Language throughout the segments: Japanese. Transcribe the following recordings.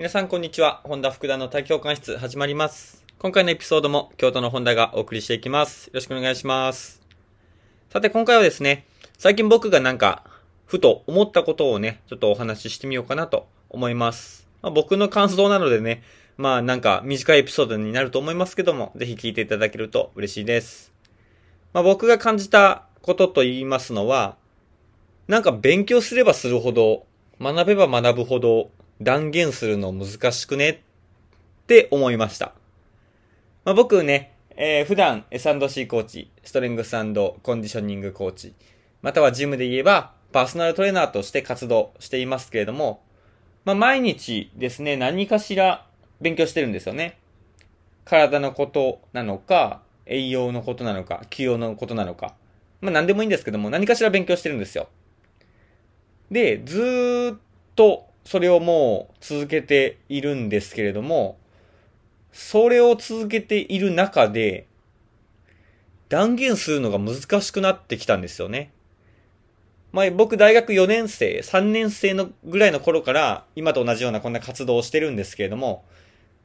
皆さんこんにちは。本田福田の大教官室始まります。今回のエピソードも京都の本田がお送りしていきます。よろしくお願いします。さて今回はですね、最近僕がなんか、ふと思ったことをね、ちょっとお話ししてみようかなと思います。まあ、僕の感想なのでね、まあなんか短いエピソードになると思いますけども、ぜひ聞いていただけると嬉しいです。まあ僕が感じたことと言いますのは、なんか勉強すればするほど、学べば学ぶほど断言するの難しくねって思いました。まあ、僕ね、えー普段 S&C コーチ、ストレングスコンディショニングコーチ、またはジムで言えばパーソナルトレーナーとして活動していますけれども、まあ、毎日ですね、何かしら勉強してるんですよね。体のことなのか、栄養のことなのか、起用のことなのか。まあ、何でもいいんですけども、何かしら勉強してるんですよ。で、ずーっとそれをもう続けているんですけれども、それを続けている中で、断言するのが難しくなってきたんですよね。まあ僕大学4年生、3年生のぐらいの頃から今と同じようなこんな活動をしてるんですけれども、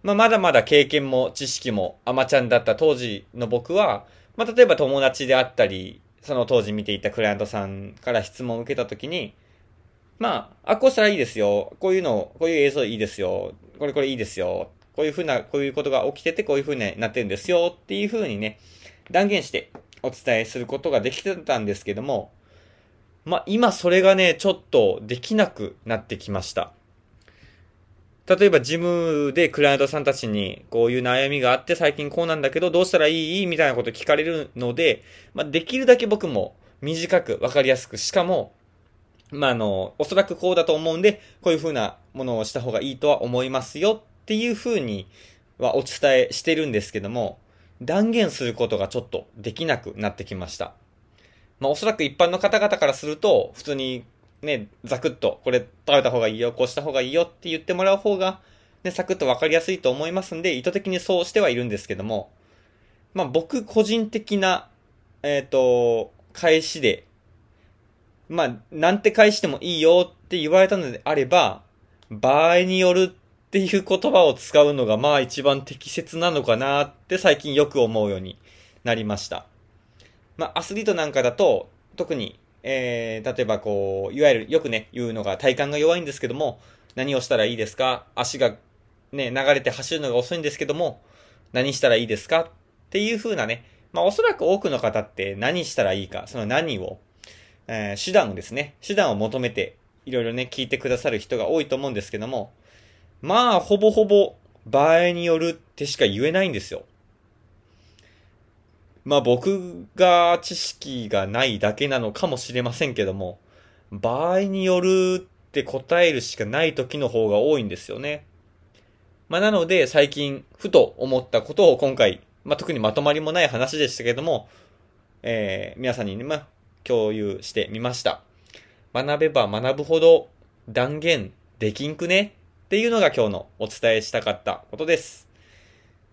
まあまだまだ経験も知識もアマちゃんだった当時の僕は、まあ例えば友達であったり、その当時見ていたクライアントさんから質問を受けたときに、まあ、あ、こうしたらいいですよ。こういうの、こういう映像いいですよ。これこれいいですよ。こういうふうな、こういうことが起きてて、こういうふうになってるんですよ。っていうふうにね、断言してお伝えすることができてたんですけども、まあ、今それがね、ちょっとできなくなってきました。例えば、ジムでクライアントさんたちに、こういう悩みがあって、最近こうなんだけど、どうしたらいい？みたいなこと聞かれるので、まあ、できるだけ僕も短く、わかりやすく、しかも、まあ、あの、おそらくこうだと思うんで、こういう風なものをした方がいいとは思いますよっていう風にはお伝えしてるんですけども、断言することがちょっとできなくなってきました。まあ、おそらく一般の方々からすると、普通にね、ザクッと、これ食べた方がいいよ、こうした方がいいよって言ってもらう方が、ね、サクッとわかりやすいと思いますんで、意図的にそうしてはいるんですけども、まあ、僕個人的な、えっ、と、返しでまあ、なんて返してもいいよって言われたのであれば、場合によるっていう言葉を使うのがまあ一番適切なのかなって最近よく思うようになりました。まあ、アスリートなんかだと、特に、えー、例えばこう、いわゆるよくね、言うのが体幹が弱いんですけども、何をしたらいいですか？足がね、流れて走るのが遅いんですけども、何したらいいですか？っていう風なね、まあおそらく多くの方って何したらいいか、その何をえー手段ですね、手段を求めて、いろいろね、聞いてくださる人が多いと思うんですけども、まあ、ほぼほぼ、場合によるってしか言えないんですよ。まあ、僕が知識がないだけなのかもしれませんけども、場合によるって答えるしかない時の方が多いんですよね。まあ、なので、最近、ふと思ったことを今回、まあ、特にまとまりもない話でしたけども、えー皆さんにね、まあ、共有してみました。学べば学ぶほど断言できんくねっていうのが今日のお伝えしたかったことです。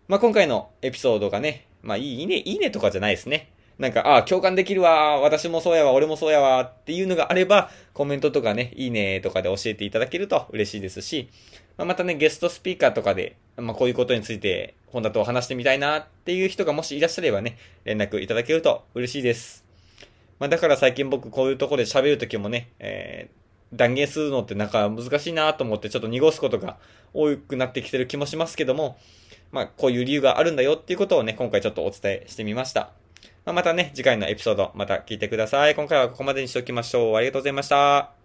まあ、今回のエピソードがね、まあ、いいね、いいねとかじゃないですね。なんか、ああ、共感できるわ、私もそうやわ、俺もそうやわっていうのがあれば、コメントとかね、いいねとかで教えていただけると嬉しいですし、まあ、またね、ゲストスピーカーとかで、まあ、こういうことについて、本田と話してみたいなっていう人がもしいらっしゃればね、連絡いただけると嬉しいです。まあ、だから最近僕こういうとこで喋るときもね、えー、断言するのってなんか難しいなと思ってちょっと濁すことが多くなってきてる気もしますけども、まあこういう理由があるんだよっていうことをね、今回ちょっとお伝えしてみました。まあ、またね、次回のエピソードまた聞いてください。今回はここまでにしておきましょう。ありがとうございました。